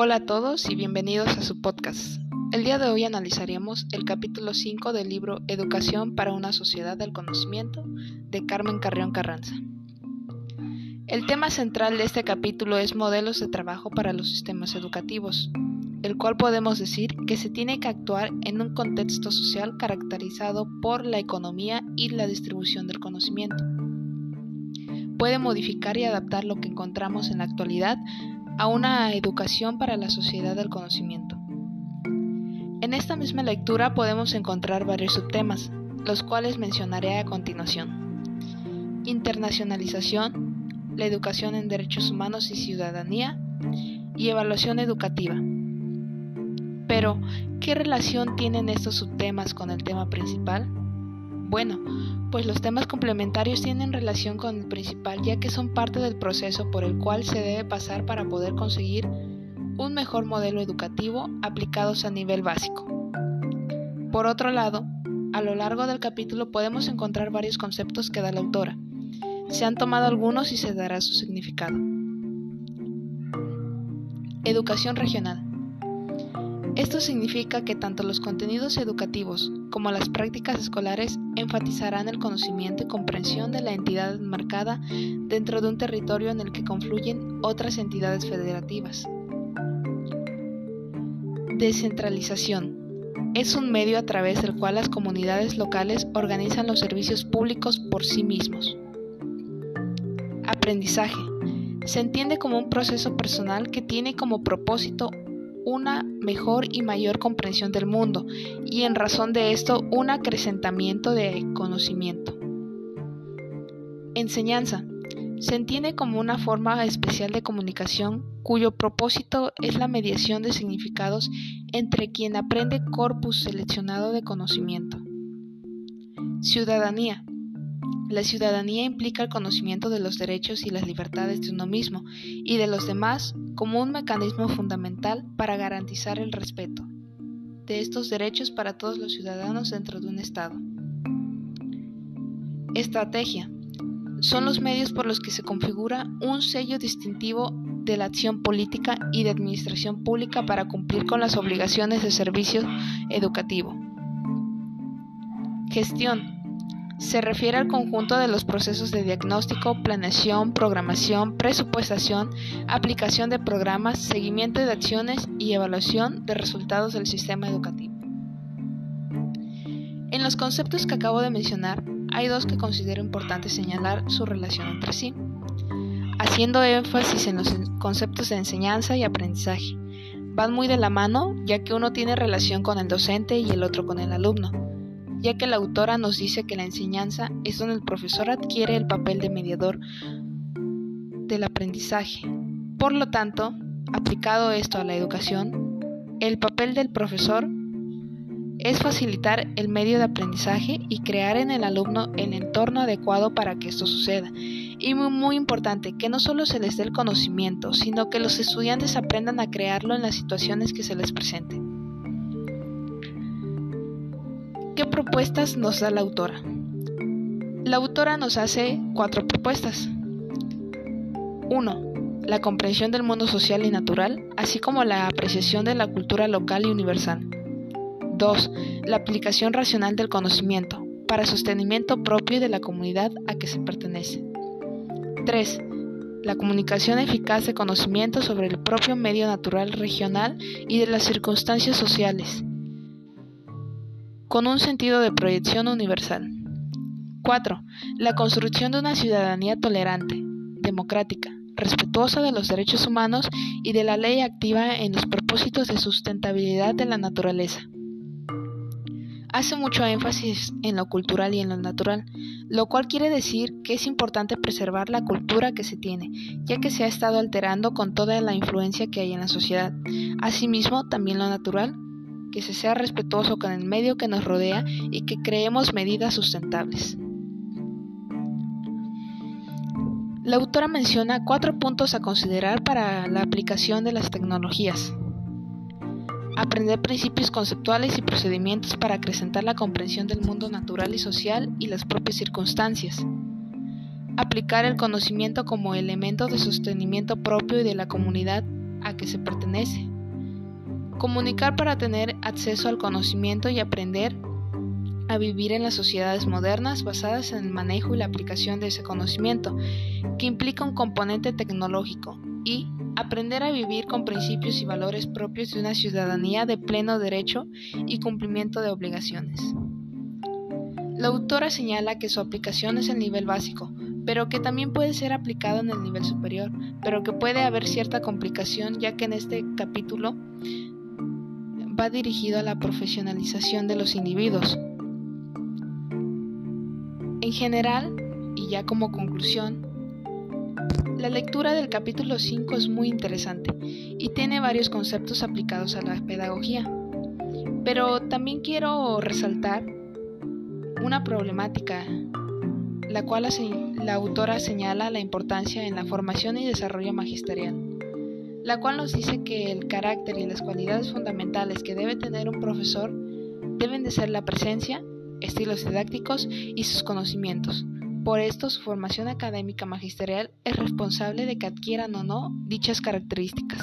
Hola a todos y bienvenidos a su podcast. El día de hoy analizaremos el capítulo 5 del libro Educación para una sociedad del conocimiento de Carmen Carrión Carranza. El tema central de este capítulo es modelos de trabajo para los sistemas educativos, el cual podemos decir que se tiene que actuar en un contexto social caracterizado por la economía y la distribución del conocimiento. Puede modificar y adaptar lo que encontramos en la actualidad a una educación para la sociedad del conocimiento. En esta misma lectura podemos encontrar varios subtemas, los cuales mencionaré a continuación. Internacionalización, la educación en derechos humanos y ciudadanía y evaluación educativa. Pero, ¿qué relación tienen estos subtemas con el tema principal? Bueno, pues los temas complementarios tienen relación con el principal ya que son parte del proceso por el cual se debe pasar para poder conseguir un mejor modelo educativo aplicados a nivel básico. Por otro lado, a lo largo del capítulo podemos encontrar varios conceptos que da la autora. Se han tomado algunos y se dará su significado. Educación regional. Esto significa que tanto los contenidos educativos como las prácticas escolares enfatizarán el conocimiento y comprensión de la entidad enmarcada dentro de un territorio en el que confluyen otras entidades federativas. Descentralización. Es un medio a través del cual las comunidades locales organizan los servicios públicos por sí mismos. Aprendizaje. Se entiende como un proceso personal que tiene como propósito una mejor y mayor comprensión del mundo y en razón de esto un acrecentamiento de conocimiento. Enseñanza. Se entiende como una forma especial de comunicación cuyo propósito es la mediación de significados entre quien aprende corpus seleccionado de conocimiento. Ciudadanía. La ciudadanía implica el conocimiento de los derechos y las libertades de uno mismo y de los demás como un mecanismo fundamental para garantizar el respeto de estos derechos para todos los ciudadanos dentro de un Estado. Estrategia. Son los medios por los que se configura un sello distintivo de la acción política y de administración pública para cumplir con las obligaciones de servicio educativo. Gestión se refiere al conjunto de los procesos de diagnóstico, planeación, programación, presupuestación, aplicación de programas, seguimiento de acciones y evaluación de resultados del sistema educativo. En los conceptos que acabo de mencionar, hay dos que considero importante señalar su relación entre sí, haciendo énfasis en los conceptos de enseñanza y aprendizaje. Van muy de la mano, ya que uno tiene relación con el docente y el otro con el alumno ya que la autora nos dice que la enseñanza es donde el profesor adquiere el papel de mediador del aprendizaje. Por lo tanto, aplicado esto a la educación, el papel del profesor es facilitar el medio de aprendizaje y crear en el alumno el entorno adecuado para que esto suceda. Y muy, muy importante, que no solo se les dé el conocimiento, sino que los estudiantes aprendan a crearlo en las situaciones que se les presenten. Propuestas nos da la autora? La autora nos hace cuatro propuestas. 1. La comprensión del mundo social y natural, así como la apreciación de la cultura local y universal. 2. La aplicación racional del conocimiento, para sostenimiento propio de la comunidad a que se pertenece. 3. La comunicación eficaz de conocimiento sobre el propio medio natural regional y de las circunstancias sociales con un sentido de proyección universal. 4. La construcción de una ciudadanía tolerante, democrática, respetuosa de los derechos humanos y de la ley activa en los propósitos de sustentabilidad de la naturaleza. Hace mucho énfasis en lo cultural y en lo natural, lo cual quiere decir que es importante preservar la cultura que se tiene, ya que se ha estado alterando con toda la influencia que hay en la sociedad. Asimismo, también lo natural, que se sea respetuoso con el medio que nos rodea y que creemos medidas sustentables. La autora menciona cuatro puntos a considerar para la aplicación de las tecnologías. Aprender principios conceptuales y procedimientos para acrecentar la comprensión del mundo natural y social y las propias circunstancias. Aplicar el conocimiento como elemento de sostenimiento propio y de la comunidad a que se pertenece. Comunicar para tener acceso al conocimiento y aprender a vivir en las sociedades modernas basadas en el manejo y la aplicación de ese conocimiento, que implica un componente tecnológico, y aprender a vivir con principios y valores propios de una ciudadanía de pleno derecho y cumplimiento de obligaciones. La autora señala que su aplicación es el nivel básico, pero que también puede ser aplicado en el nivel superior, pero que puede haber cierta complicación ya que en este capítulo va dirigido a la profesionalización de los individuos. En general, y ya como conclusión, la lectura del capítulo 5 es muy interesante y tiene varios conceptos aplicados a la pedagogía. Pero también quiero resaltar una problemática, la cual la autora señala la importancia en la formación y desarrollo magisterial, la cual nos dice que el carácter y las cualidades fundamentales que debe tener un profesor deben de ser la presencia, estilos didácticos y sus conocimientos, por esto, su formación académica magisterial es responsable de que adquieran o no dichas características.